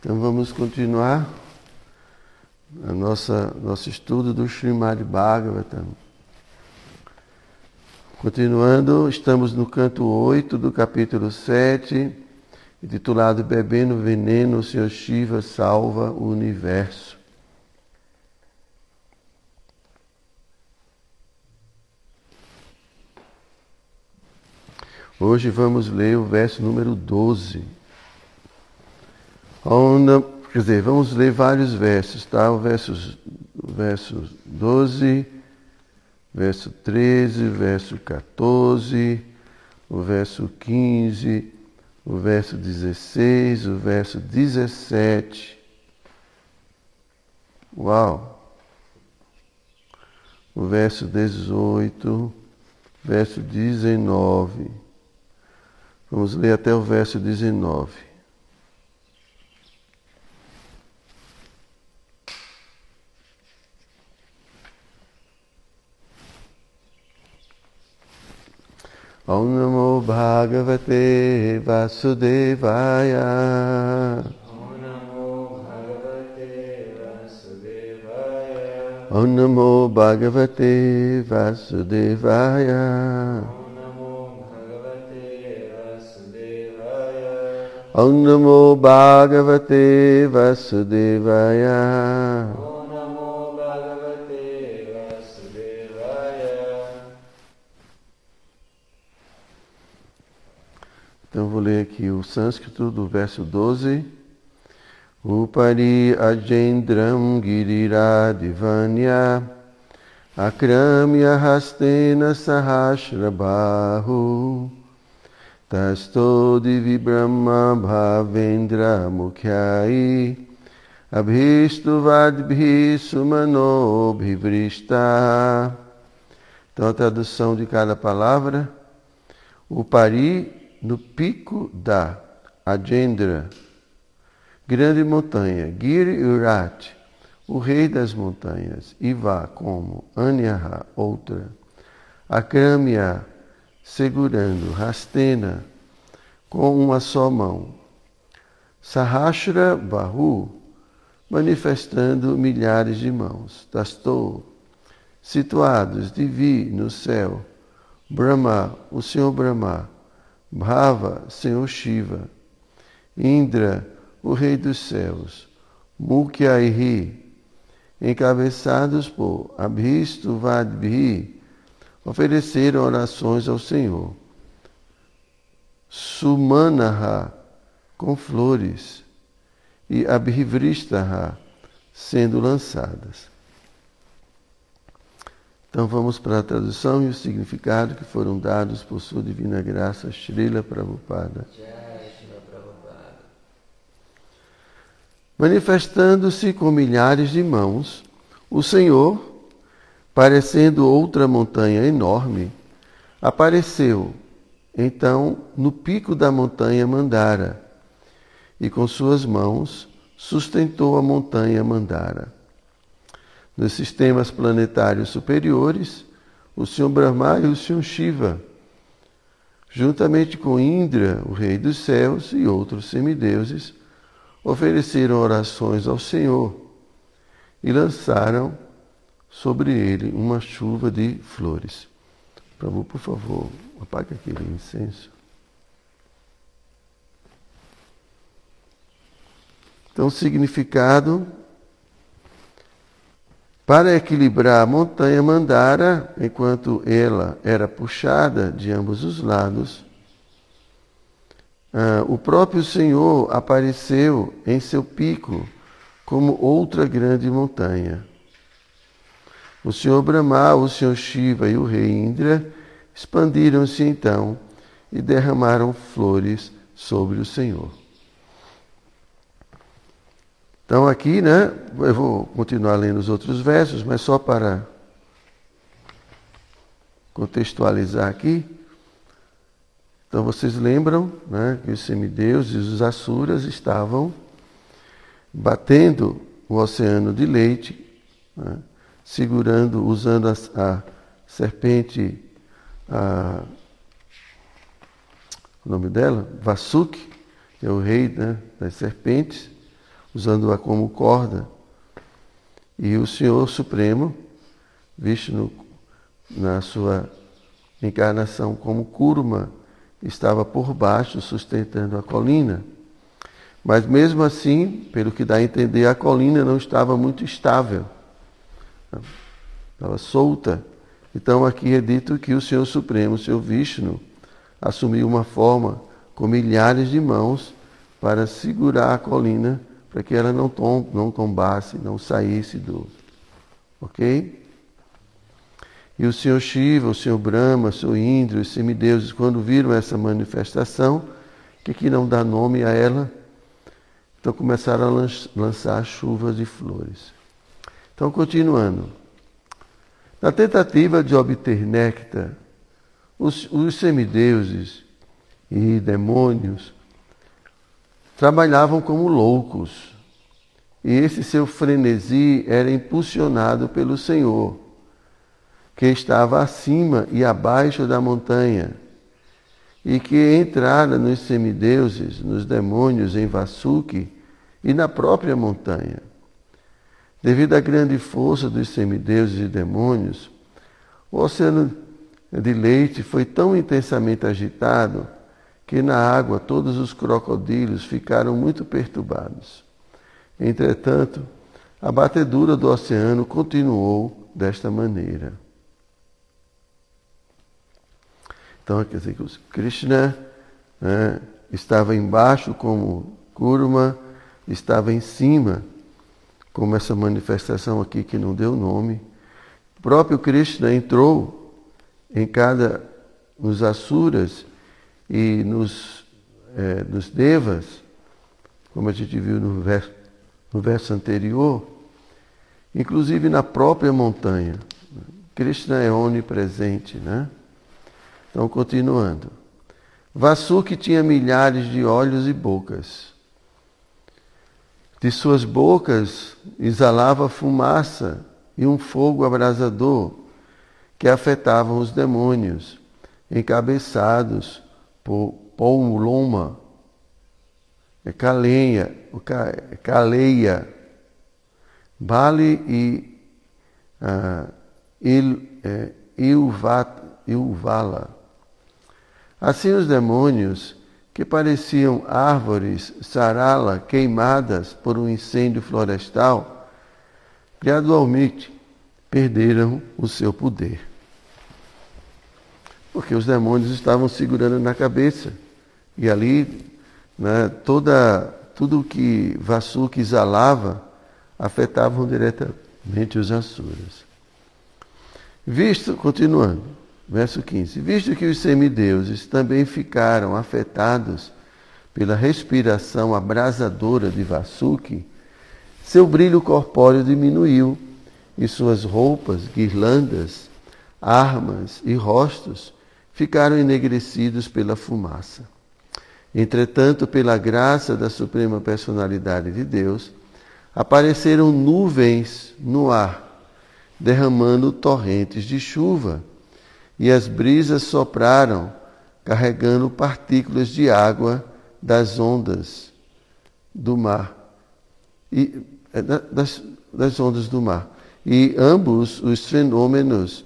Então vamos continuar a nossa nosso estudo do Srimad Bhagavatam. Continuando, estamos no canto 8 do capítulo 7, intitulado Bebendo Veneno, o Senhor Shiva salva o universo. Hoje vamos ler o verso número 12. Onda, quer dizer, vamos ler vários versos, tá? O verso, o verso 12, verso 13, verso 14, o verso 15, o verso 16, o verso 17. Uau! O verso 18, verso 19. Vamos ler até o verso 19. Om Namo Bhagavate Vasudevaya. Om Namo Bhagavate Vasudevaya. Om Namo Bhagavate Vasudevaya. Vou ler aqui o sânscrito do verso 12. Upari Ajendram Giriradivanya Akramya Hastena Sahasrabahu Tasto Divi Brahma Bhavendra Mukhyai Abhistu Vadbhi Sumano Bhivrista Então a tradução de cada palavra. O pari no pico da Ajendra, grande montanha, Giri Urat, o rei das montanhas, Iva como Anyaha, outra, Akramya, segurando, Rastena, com uma só mão, Sahasra Bahu, manifestando milhares de mãos, Tastou, situados, Divi, no céu, Brahma, o Senhor Brahma, Bhava, Senhor Shiva, Indra, o Rei dos Céus, Mukyaihi, encabeçados por Abhistu Vadbhi, ofereceram orações ao Senhor. Sumanaha, com flores, e Abhivristaha, sendo lançadas. Então vamos para a tradução e o significado que foram dados por sua divina graça, Srila Prabhupada. Manifestando-se com milhares de mãos, o Senhor, parecendo outra montanha enorme, apareceu então no pico da montanha Mandara e com suas mãos sustentou a montanha Mandara. Nos sistemas planetários superiores, o Senhor Brahma e o Senhor Shiva, juntamente com Indra, o Rei dos Céus, e outros semideuses, ofereceram orações ao Senhor e lançaram sobre ele uma chuva de flores. Prabhu, por favor, apague aquele incenso. Então, significado para equilibrar a montanha Mandara, enquanto ela era puxada de ambos os lados, ah, o próprio Senhor apareceu em seu pico como outra grande montanha. O Senhor Brahma, o Senhor Shiva e o rei Indra expandiram-se então e derramaram flores sobre o Senhor. Então aqui, né, eu vou continuar lendo os outros versos, mas só para contextualizar aqui. Então vocês lembram né, que os semideuses e os asuras estavam batendo o oceano de leite, né, segurando, usando a, a serpente, a, o nome dela, Vasuki, que é o rei né, das serpentes, usando-a como corda. E o Senhor Supremo, visto no, na sua encarnação como Kurma, estava por baixo sustentando a colina. Mas mesmo assim, pelo que dá a entender, a colina não estava muito estável. Estava solta. Então aqui é dito que o Senhor Supremo, o Senhor Vishnu, assumiu uma forma com milhares de mãos para segurar a colina para que ela não, tom, não tombasse, não saísse do. Ok? E o Senhor Shiva, o Senhor Brahma, o Senhor Indra, os semideuses, quando viram essa manifestação, que aqui não dá nome a ela, então começaram a lançar chuvas de flores. Então, continuando. Na tentativa de obter néctar, os, os semideuses e demônios trabalhavam como loucos. E esse seu frenesi era impulsionado pelo Senhor, que estava acima e abaixo da montanha, e que entrara nos semideuses, nos demônios em Vasuki e na própria montanha. Devido à grande força dos semideuses e demônios, o oceano de leite foi tão intensamente agitado que na água todos os crocodilos ficaram muito perturbados. Entretanto, a batedura do oceano continuou desta maneira. Então, quer dizer que Krishna né, estava embaixo como Kurma, estava em cima como essa manifestação aqui que não deu nome. O próprio Krishna entrou em cada nos Asuras e nos, é, nos Devas, como a gente viu no verso, no verso anterior, inclusive na própria montanha. Krishna é onipresente, né? Então, continuando. Vasuki tinha milhares de olhos e bocas. De suas bocas exalava fumaça e um fogo abrasador que afetavam os demônios, encabeçados Pouloma, é Caleia, é Caleia, Bali e uh, Il, é, Ilvala. Assim os demônios que pareciam árvores sarala queimadas por um incêndio florestal, gradualmente perderam o seu poder. Porque os demônios estavam segurando na cabeça. E ali, né, toda, tudo que Vasuki exalava afetavam diretamente os Asuras. Visto, continuando, Verso 15: Visto que os semideuses também ficaram afetados pela respiração abrasadora de Vasuki, seu brilho corpóreo diminuiu e suas roupas, guirlandas, armas e rostos ficaram enegrecidos pela fumaça. Entretanto, pela graça da Suprema Personalidade de Deus, apareceram nuvens no ar, derramando torrentes de chuva e as brisas sopraram, carregando partículas de água das ondas do mar. E, é, das, das ondas do mar. E ambos os fenômenos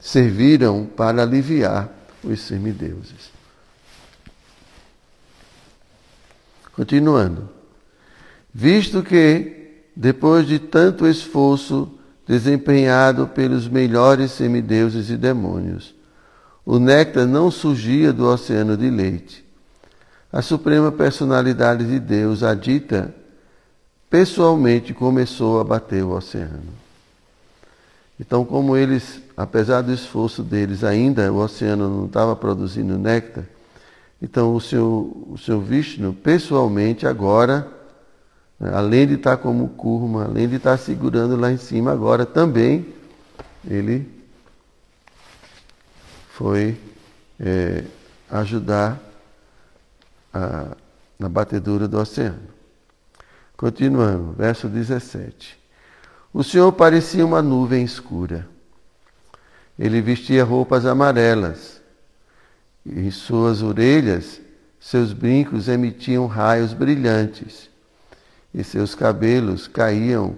serviram para aliviar os semideuses. Continuando. Visto que, depois de tanto esforço, desempenhado pelos melhores semideuses e demônios. O néctar não surgia do oceano de leite. A suprema personalidade de Deus, a dita, pessoalmente começou a bater o oceano. Então, como eles, apesar do esforço deles, ainda o oceano não estava produzindo néctar, então o seu, o seu Vishnu, pessoalmente, agora Além de estar como curma, além de estar segurando lá em cima, agora também ele foi é, ajudar a, na batedura do oceano. Continuando, verso 17. O Senhor parecia uma nuvem escura. Ele vestia roupas amarelas. Em suas orelhas, seus brincos emitiam raios brilhantes e seus cabelos caíam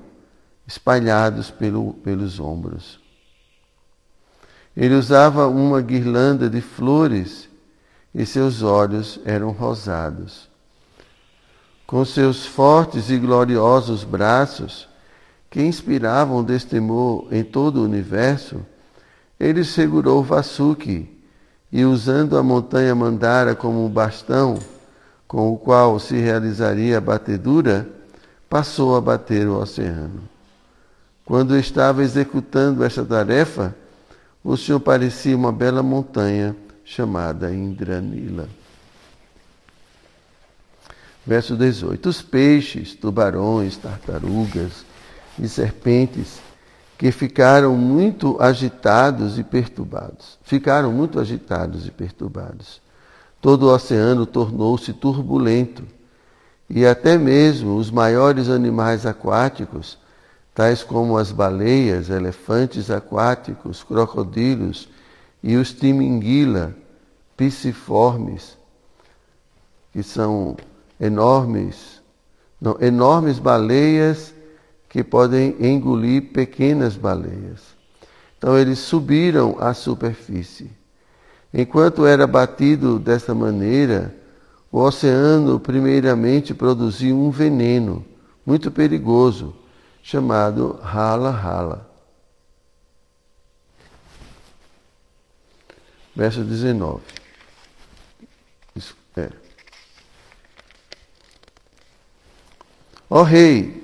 espalhados pelo, pelos ombros. Ele usava uma guirlanda de flores e seus olhos eram rosados. Com seus fortes e gloriosos braços, que inspiravam destemor em todo o universo, ele segurou Vasuki e, usando a montanha Mandara como bastão com o qual se realizaria a batedura, passou a bater o oceano. Quando estava executando esta tarefa, o Senhor parecia uma bela montanha chamada Indranila. Verso 18: Os peixes, tubarões, tartarugas e serpentes que ficaram muito agitados e perturbados. Ficaram muito agitados e perturbados. Todo o oceano tornou-se turbulento e até mesmo os maiores animais aquáticos, tais como as baleias, elefantes aquáticos, crocodilos e os timinguila pisciformes, que são enormes, não, enormes baleias que podem engolir pequenas baleias. Então eles subiram à superfície. Enquanto era batido desta maneira, o oceano primeiramente produziu um veneno muito perigoso, chamado rala-rala. Verso 19. Isso, é. Ó rei,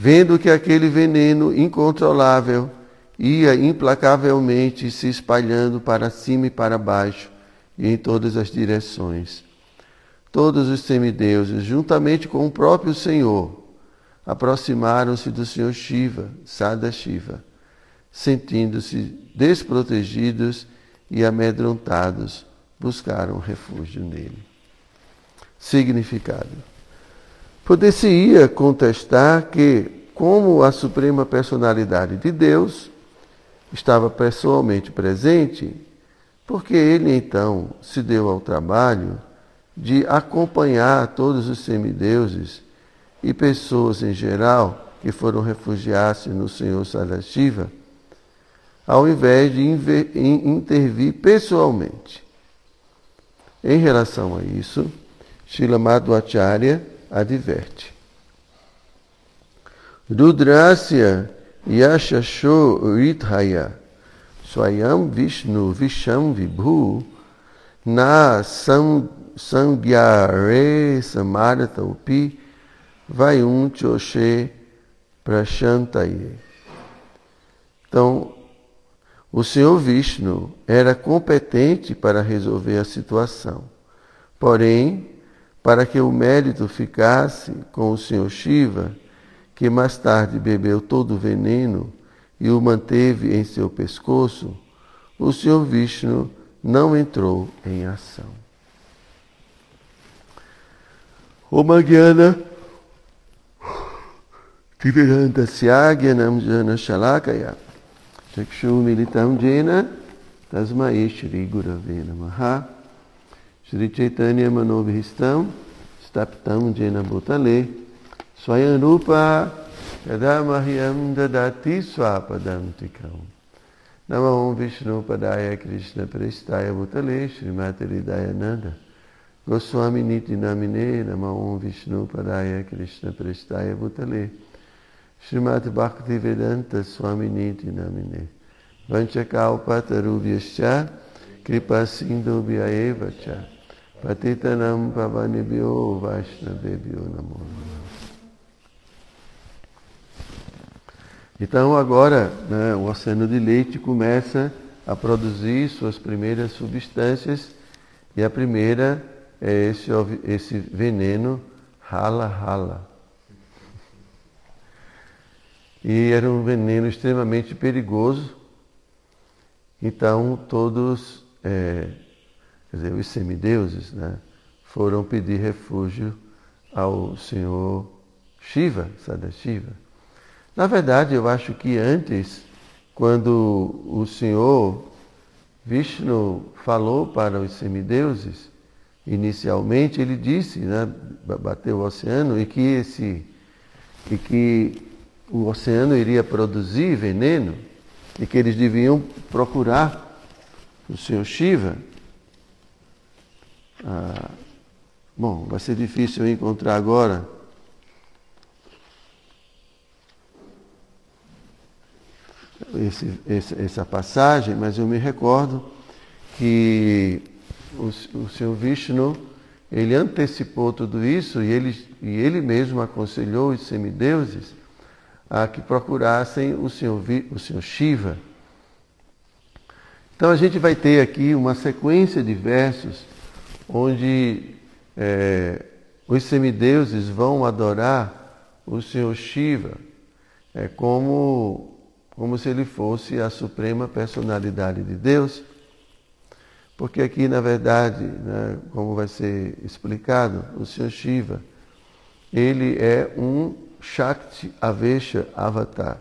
vendo que aquele veneno incontrolável ia implacavelmente se espalhando para cima e para baixo e em todas as direções. Todos os semideuses, juntamente com o próprio Senhor, aproximaram-se do Senhor Shiva, Sada Shiva, sentindo-se desprotegidos e amedrontados, buscaram refúgio nele. Significado. Poder-se-ia contestar que, como a suprema personalidade de Deus estava pessoalmente presente, porque ele então se deu ao trabalho de acompanhar todos os semideuses e pessoas em geral que foram refugiar-se no Senhor Sadashiva, ao invés de intervir pessoalmente. Em relação a isso, Shila Madhvacharya adverte. Rudrasya yashasho rithaya swayam vishnu visham vibhu na sangyare samarata upi vayun choshe prashantaye. Então, o Senhor Vishnu era competente para resolver a situação. Porém, para que o mérito ficasse com o Senhor Shiva, que mais tarde bebeu todo o veneno e o manteve em seu pescoço, o Senhor Vishnu não entrou em ação. O Magyana Tiviranta Syagyanam Jana Shalakaya Chakshu Militam Jena Tasmai Shri Gurave Namaha Shri Chaitanya Manobhistam Staptam Jena Bhutale Swayanupa Yadamahyam Dadati Swapadam Tikam. Namo Vishnu Padaya Krishna Prestaya Bhutale Srimati Ridayananda Goswami Niti Namine Namo Vishnu Padaya Krishna Prestaya Bhutale. Srimati Bhakti Vedanta Swami Niti Namine. Vanchakalpatarubhyascha Kripa Sindhu Eva Cha Patitanam Pavanibhyo Vaishnavebhyo Namo Então agora né, o oceano de leite começa a produzir suas primeiras substâncias e a primeira é esse, esse veneno rala-rala. E era um veneno extremamente perigoso, então todos é, quer dizer, os semideuses, né, foram pedir refúgio ao Senhor Shiva, Sadashiva. Na verdade, eu acho que antes, quando o Senhor Vishnu falou para os semideuses, inicialmente ele disse, né, bateu o oceano, e que esse e que o oceano iria produzir veneno e que eles deviam procurar o Senhor Shiva. Ah, bom, vai ser difícil eu encontrar agora. Esse, esse, essa passagem, mas eu me recordo que o, o Senhor Vishnu ele antecipou tudo isso e ele, e ele mesmo aconselhou os semideuses a que procurassem o Senhor, o Senhor Shiva. Então a gente vai ter aqui uma sequência de versos onde é, os semideuses vão adorar o Senhor Shiva é, como, como se ele fosse a suprema personalidade de Deus. Porque aqui, na verdade, né, como vai ser explicado, o Senhor Shiva, ele é um Shakti Avesha Avatar.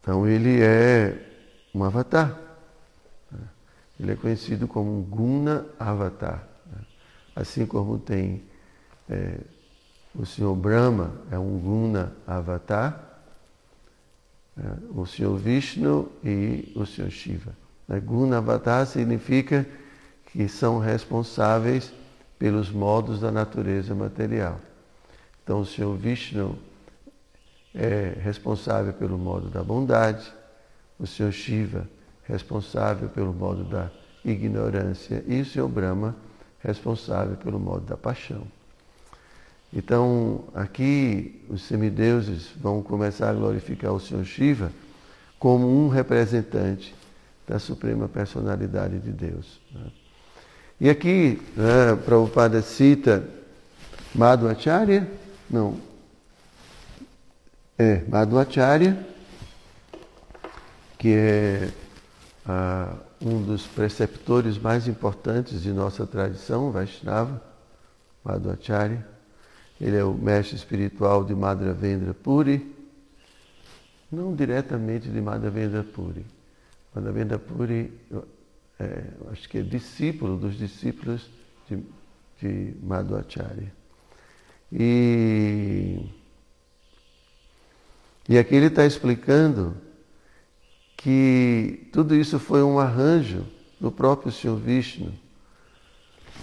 Então ele é um avatar. Ele é conhecido como Guna Avatar. Né. Assim como tem é, o Senhor Brahma, é um Guna Avatar, é, o Senhor Vishnu e o Senhor Shiva. Né? Guna Avatar significa que são responsáveis pelos modos da natureza material. Então, o Senhor Vishnu é responsável pelo modo da bondade, o Senhor Shiva responsável pelo modo da ignorância e o Senhor Brahma responsável pelo modo da paixão. Então, aqui os semideuses vão começar a glorificar o Senhor Shiva como um representante da suprema personalidade de Deus. Né? E aqui, né, Prabhupada cita Madhvacharya, não, é Madhvacharya, que é ah, um dos preceptores mais importantes de nossa tradição, Vaishnava, Madhvacharya. Ele é o mestre espiritual de Madhavendra Puri, não diretamente de Madhavendra Puri, Madhavendra Puri, é, acho que é discípulo dos discípulos de, de Madhvacharya. E, e aqui ele está explicando que tudo isso foi um arranjo do próprio Senhor Vishnu,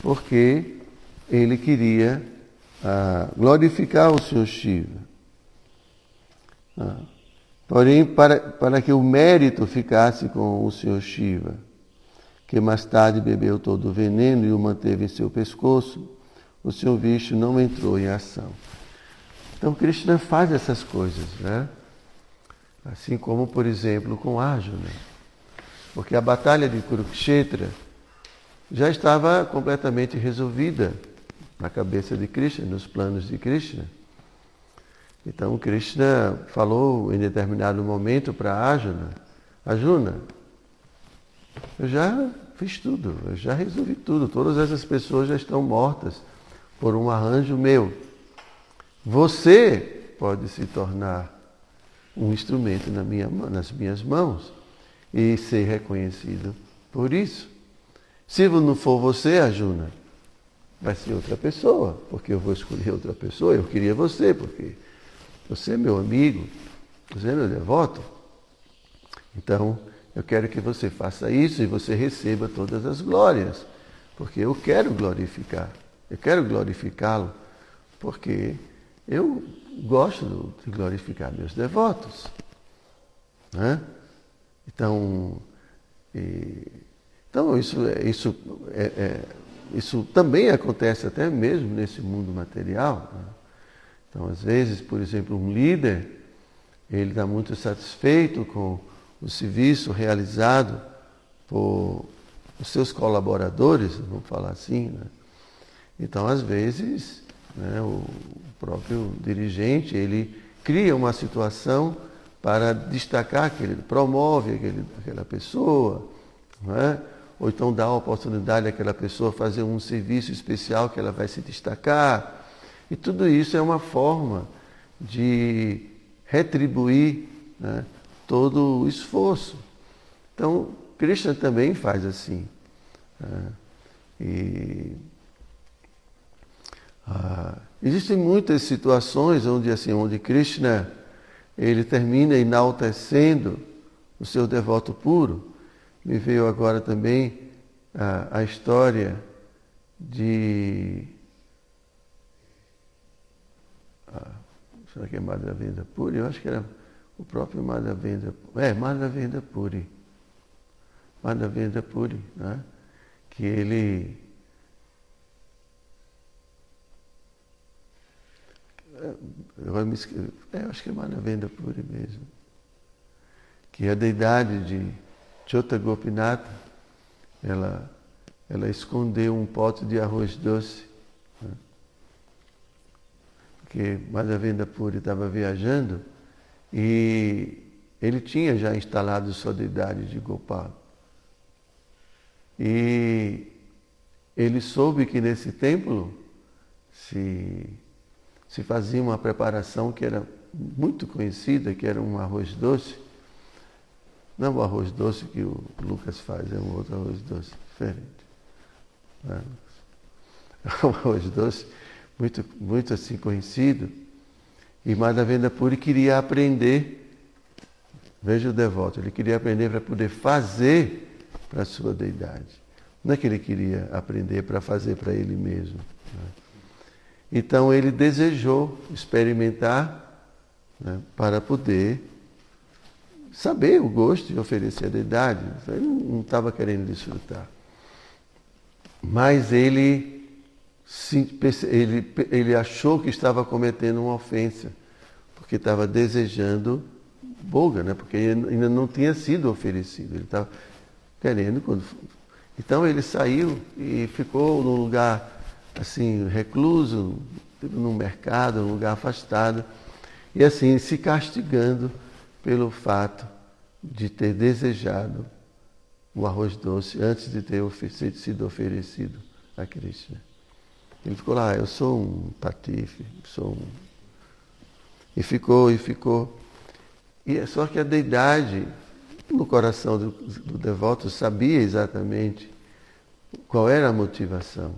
porque ele queria ah, glorificar o Senhor Shiva. Ah, Porém, para, para que o mérito ficasse com o Senhor Shiva, que mais tarde bebeu todo o veneno e o manteve em seu pescoço, o Senhor Vishnu não entrou em ação. Então, Krishna faz essas coisas, né? Assim como, por exemplo, com Arjuna. Porque a batalha de Kurukshetra já estava completamente resolvida na cabeça de Krishna, nos planos de Krishna. Então Krishna falou em determinado momento para Arjuna, Arjuna, eu já fiz tudo, eu já resolvi tudo, todas essas pessoas já estão mortas por um arranjo meu. Você pode se tornar um instrumento na minha, nas minhas mãos e ser reconhecido por isso. Se não for você, Arjuna, vai ser outra pessoa, porque eu vou escolher outra pessoa, eu queria você, porque você é meu amigo, você é meu devoto. Então, eu quero que você faça isso e você receba todas as glórias, porque eu quero glorificar. Eu quero glorificá-lo, porque eu gosto de glorificar meus devotos. Né? Então, e, então isso, isso, é, é, isso também acontece até mesmo nesse mundo material. Né? Então, às vezes, por exemplo, um líder, ele está muito satisfeito com o serviço realizado por os seus colaboradores, vamos falar assim. Né? Então, às vezes, né, o próprio dirigente, ele cria uma situação para destacar que ele promove aquele, aquela pessoa, é? ou então dá a oportunidade àquela pessoa fazer um serviço especial que ela vai se destacar. E tudo isso é uma forma de retribuir né, todo o esforço. Então, Krishna também faz assim. Né? E, ah, Existem muitas situações onde assim, onde Krishna ele termina enaltecendo o seu devoto puro. Me veio agora também a, a história de ah, será que é Madhavendra Puri? Eu acho que era o próprio Madhavendra. É, Madhavendra Puri. Madhavendra Puri, né? que ele eu, me esque... é, acho que é Madhavendra Puri mesmo. Que a deidade de Chota Gopinath, ela, ela escondeu um pote de arroz doce. Né? Porque Madhavendra Puri estava viajando e ele tinha já instalado sua deidade de Gopal. E ele soube que nesse templo se se fazia uma preparação que era muito conhecida, que era um arroz doce. Não o arroz doce que o Lucas faz, é um outro arroz doce, diferente. É um arroz doce muito, muito assim conhecido. E Madhavendra Puri queria aprender, veja o devoto, ele queria aprender para poder fazer para a sua deidade. Não é que ele queria aprender para fazer para ele mesmo. Né? Então ele desejou experimentar né, para poder saber o gosto de oferecer a deidade. Ele não estava querendo desfrutar. Mas ele, ele, ele achou que estava cometendo uma ofensa, porque estava desejando boga, né? porque ainda não tinha sido oferecido. Ele estava querendo. Quando... Então ele saiu e ficou num lugar assim, recluso, tipo, num mercado, num lugar afastado, e assim se castigando pelo fato de ter desejado o arroz doce antes de ter sido oferecido a Krishna. Ele ficou lá, eu sou um patife, sou um. E ficou, e ficou. E é só que a deidade, no coração do, do devoto, sabia exatamente qual era a motivação.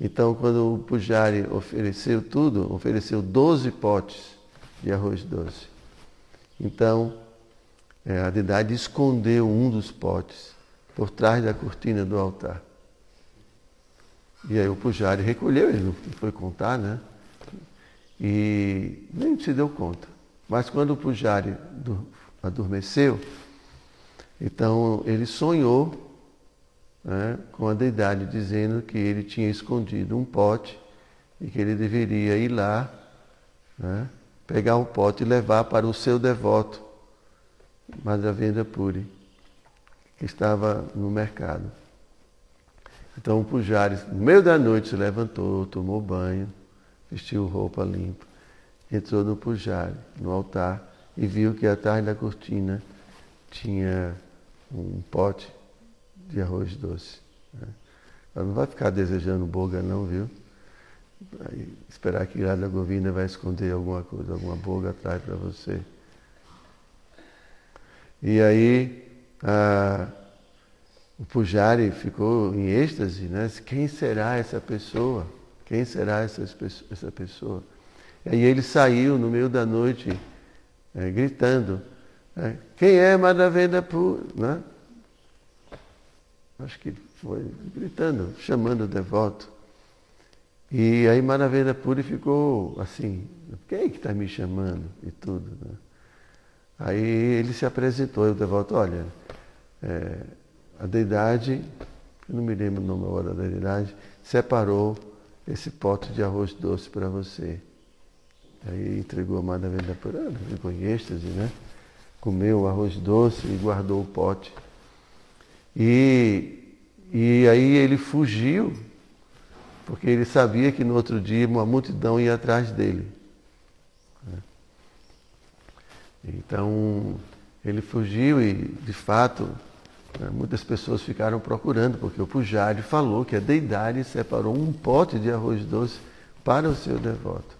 Então, quando o Pujari ofereceu tudo, ofereceu 12 potes de arroz doce. Então, é, a deidade escondeu um dos potes por trás da cortina do altar. E aí o Pujari recolheu, ele não foi contar, né? E nem se deu conta. Mas quando o Pujari adormeceu, então ele sonhou né, com a deidade, dizendo que ele tinha escondido um pote e que ele deveria ir lá, né, pegar o pote e levar para o seu devoto, Madhavendra Puri, que estava no mercado. Então o Pujari, no meio da noite, se levantou, tomou banho, vestiu roupa limpa, entrou no Pujari, no altar, e viu que atrás da cortina tinha um pote de arroz doce. Né? Ela não vai ficar desejando boga não, viu? Vai esperar que Radha Govinda vai esconder alguma coisa, alguma boga atrás para você. E aí a, o Pujari ficou em êxtase, né? Quem será essa pessoa? Quem será essa, essa pessoa? E aí ele saiu no meio da noite é, gritando, é, quem é Madhavendra Puri? Né? Acho que foi gritando, chamando o devoto. E aí Maravilha Puri ficou assim, quem é que está me chamando e tudo. Né? Aí ele se apresentou, e o devoto, olha, é, a deidade, eu não me lembro o nome agora da deidade, separou esse pote de arroz doce para você. Aí entregou a Maravilha Puri, ficou em êxtase, né? Comeu o arroz doce e guardou o pote. E, e aí ele fugiu, porque ele sabia que no outro dia uma multidão ia atrás dele. Então ele fugiu e, de fato, né, muitas pessoas ficaram procurando, porque o Pujari falou que a deidade separou um pote de arroz doce para o seu devoto.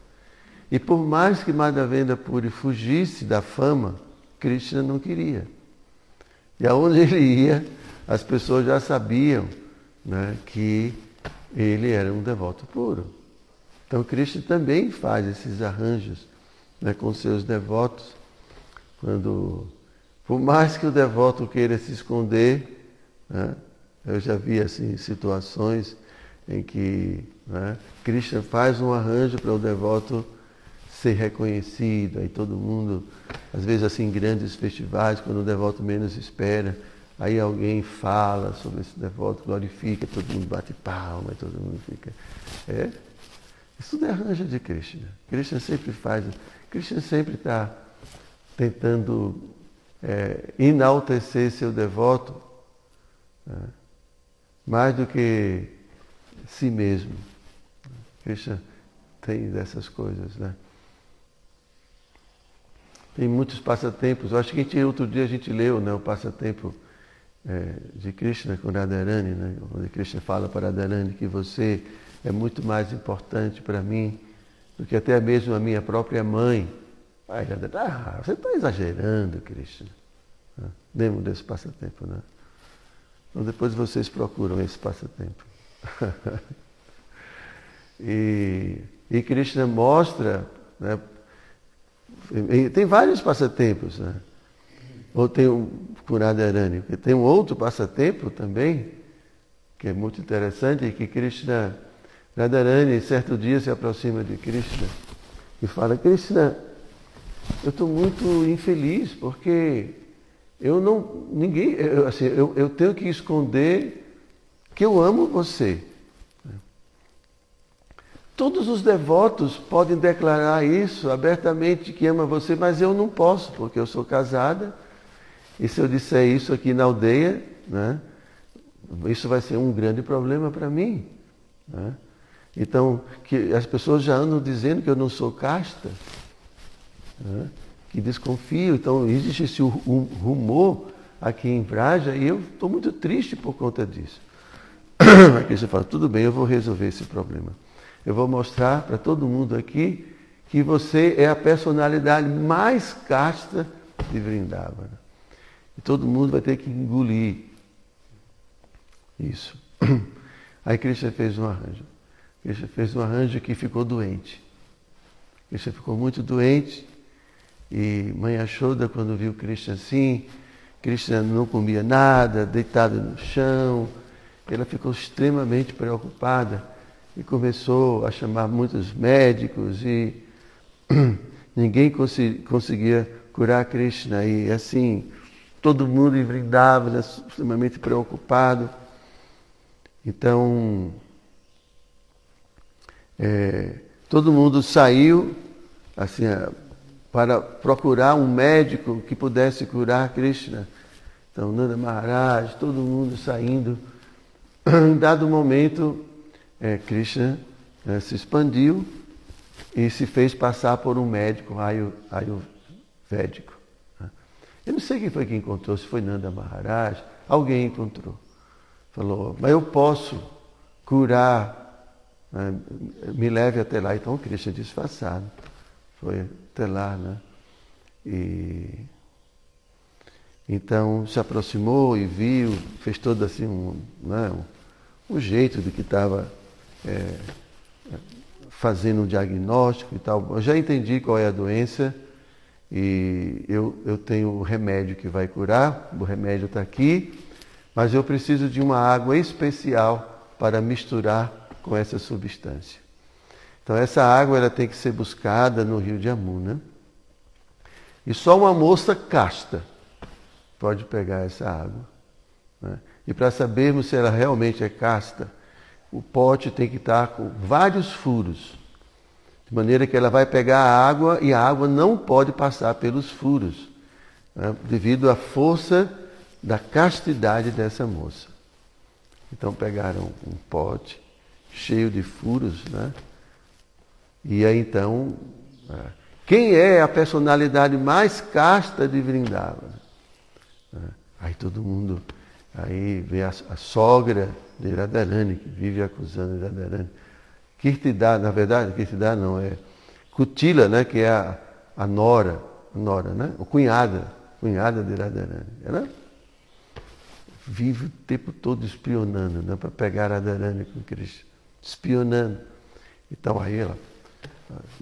E por mais que Madhavendra Puri fugisse da fama, Krishna não queria. E aonde ele ia, as pessoas já sabiam né, que ele era um devoto puro. Então Krishna também faz esses arranjos né, com seus devotos, quando, por mais que o devoto queira se esconder, né, eu já vi assim situações em que né, Krishna faz um arranjo para o devoto ser reconhecido, aí todo mundo, às vezes assim, grandes festivais, quando o devoto menos espera, aí alguém fala sobre esse devoto, glorifica, todo mundo bate palma, todo mundo fica. É, isso tudo é arranjo de Krishna. Krishna sempre faz, Krishna sempre está tentando é, enaltecer seu devoto né, mais do que si mesmo. Krishna tem dessas coisas, né? Tem muitos passatempos. Eu acho que gente, outro dia a gente leu né, o passatempo é, de Krishna com Radharani, né, onde Krishna fala para Radharani que você é muito mais importante para mim do que até mesmo a minha própria mãe. Aí Radharani, ah, você está exagerando, Krishna. Lembro desse passatempo, né? Então depois vocês procuram esse passatempo. e, e Krishna mostra né, tem vários passatempos, né? Ou tem o Kuradharani, tem um outro passatempo também, que é muito interessante, que Krishna, Radharani, certo dia se aproxima de Krishna e fala, Krishna, eu estou muito infeliz, porque eu não, ninguém, eu, assim, eu, eu tenho que esconder que eu amo você. Todos os devotos podem declarar isso abertamente que ama você, mas eu não posso, porque eu sou casada. E se eu disser isso aqui na aldeia, né, isso vai ser um grande problema para mim. Né? Então, que as pessoas já andam dizendo que eu não sou casta, né? que desconfio. Então, existe esse rumor aqui em Praja e eu estou muito triste por conta disso. Aqui você fala, tudo bem, eu vou resolver esse problema. Eu vou mostrar para todo mundo aqui que você é a personalidade mais casta de Vrindavana. E todo mundo vai ter que engolir isso. Aí Krishna fez um arranjo. Krishna fez um arranjo que ficou doente. Krishna ficou muito doente e Mãe Ashoda, quando viu Krishna assim, Krishna não comia nada, deitado no chão, ela ficou extremamente preocupada e começou a chamar muitos médicos e ninguém conseguia curar Krishna. E assim, todo mundo em extremamente preocupado. Então, é, todo mundo saiu assim para procurar um médico que pudesse curar Krishna. Então, Nanda Maharaj, todo mundo saindo. Em dado momento, é, Krishna é, se expandiu e se fez passar por um médico ayurvédico. Eu não sei quem foi que encontrou, se foi Nanda Maharaj, alguém encontrou. Falou, mas eu posso curar, né? me leve até lá. Então Krishna disfarçado foi até lá, né? E então se aproximou e viu, fez todo assim um, né, um, um jeito de que estava é, fazendo um diagnóstico e tal. Eu já entendi qual é a doença e eu, eu tenho o remédio que vai curar, o remédio está aqui, mas eu preciso de uma água especial para misturar com essa substância. Então essa água ela tem que ser buscada no rio de Amuna. E só uma moça casta pode pegar essa água. Né? E para sabermos se ela realmente é casta, o pote tem que estar com vários furos, de maneira que ela vai pegar a água e a água não pode passar pelos furos, né, devido à força da castidade dessa moça. Então pegaram um pote cheio de furos, né? E aí então, é, quem é a personalidade mais casta de Vrindavana? É, aí todo mundo, aí vê a, a sogra de Radharani, que vive acusando Radharani. Kirtidá, na verdade, Kirtidá não, é Kutila, né, que é a, a nora, nora, né, o cunhada, cunhada de Radharani. Ela vive o tempo todo espionando, né, para pegar Radharani com Krishna, espionando. Então aí ela,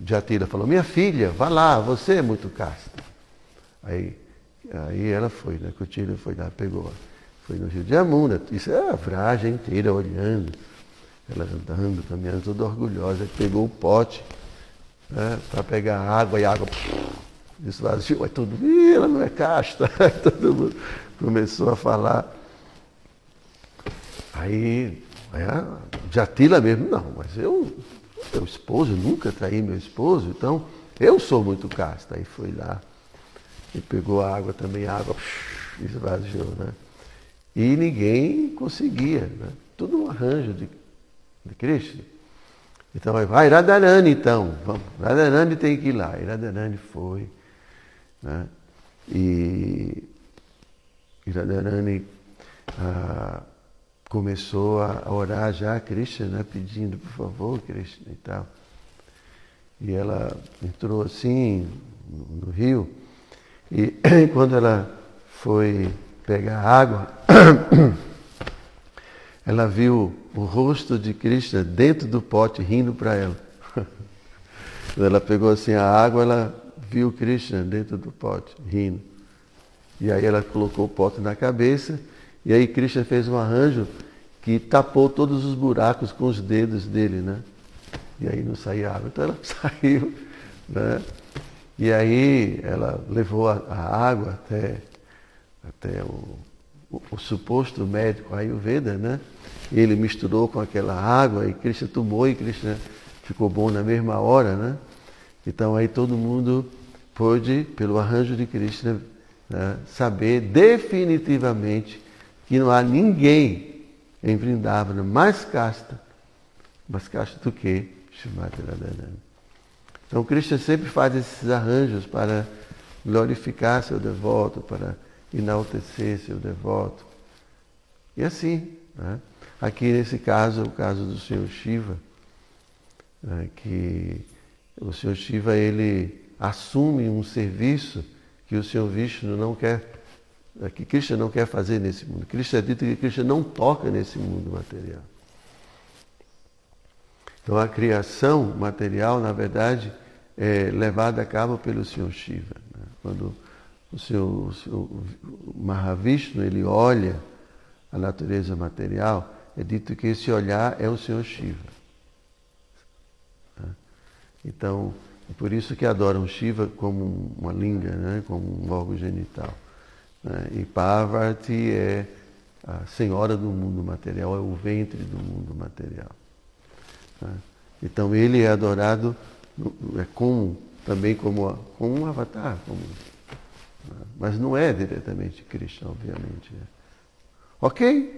Jatila falou, minha filha, vá lá, você é muito casta. Aí, aí ela foi, né? Cotilha foi lá, pegou, foi no Rio de Amunda, isso é a fragem inteira olhando, ela andando, caminhando, toda orgulhosa, pegou o pote né, para pegar água e a água esvaziou, aí todo mundo, ela não é casta, aí todo mundo começou a falar. Aí, aí a Jatila mesmo, não, mas eu, meu esposo, nunca traí meu esposo, então eu sou muito casta. Aí foi lá e pegou a água também, a água esvaziou, né? E ninguém conseguia, né? Tudo um arranjo de, de Krishna. Então vai, vai Radharani então, vamos, Radharani tem que ir lá. E Radharani foi, né? E, e Radharani ah, começou a orar já a Krishna, né? pedindo, por favor, Krishna e tal. E ela entrou assim no, no rio, e quando ela foi pegar água, ela viu o rosto de Krishna dentro do pote rindo para ela. Quando ela pegou assim a água, ela viu Krishna dentro do pote rindo. E aí ela colocou o pote na cabeça e aí Krishna fez um arranjo que tapou todos os buracos com os dedos dele, né? E aí não saía água. Então ela saiu, né? E aí ela levou a, a água até, até o, o, o, suposto médico Ayurveda, né? Ele misturou com aquela água e Krishna tomou e Krishna ficou bom na mesma hora, né? Então aí todo mundo pôde, pelo arranjo de Krishna, né, saber definitivamente que não há ninguém em Vrindavana mais casta, mais casta do que Shrimati Radharani. Então Krishna sempre faz esses arranjos para glorificar seu devoto, para enaltecer seu devoto. E assim, né? Aqui nesse caso, o caso do Senhor Shiva, né? que o Senhor Shiva ele assume um serviço que o Senhor Vishnu não quer, que Krishna não quer fazer nesse mundo. Krishna é dito que Krishna não toca nesse mundo material. Então a criação material, na verdade, é levada a cabo pelo Senhor Shiva. Né? Quando o Senhor, o Senhor Mahavishnu ele olha a natureza material, é dito que esse olhar é o Senhor Shiva. Né? Então, é por isso que adoram Shiva como uma linga, né? como um órgão genital. Né? E Parvati é a senhora do mundo material, é o ventre do mundo material. Né? Então ele é adorado é como, também como, como um avatar, como, né? mas não é diretamente Krishna, obviamente. Né? Ok?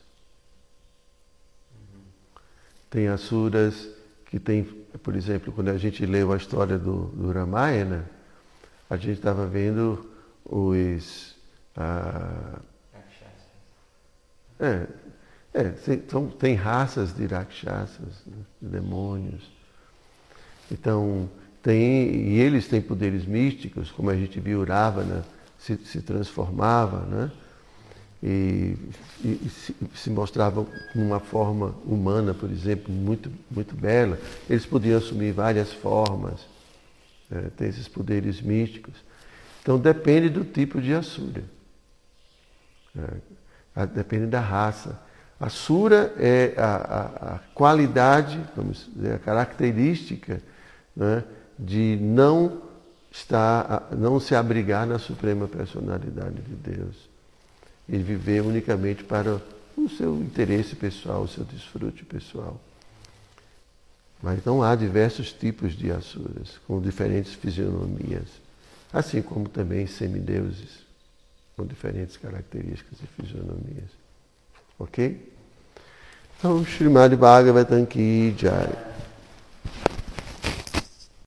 Tem asuras que tem, por exemplo, quando a gente leu a história do, do Ramayana, a gente estava vendo os. Ah, é, é tem, tem raças de rakshasas, né, de demônios. Então, tem, e eles têm poderes místicos, como a gente viu Ravana se, se transformava, né? E, e se, se mostravam uma forma humana, por exemplo, muito, muito bela. Eles podiam assumir várias formas, é, ter esses poderes místicos. Então depende do tipo de Asura. É, depende da raça. A Sura é a, a, a, qualidade, vamos dizer, a característica né, de não estar, não se abrigar na suprema personalidade de Deus e viver unicamente para o seu interesse pessoal, o seu desfrute pessoal. Mas então há diversos tipos de asuras, com diferentes fisionomias, assim como também semideuses, com diferentes características e fisionomias. Ok? Então, Srimad Bhagavatam Ki Jai.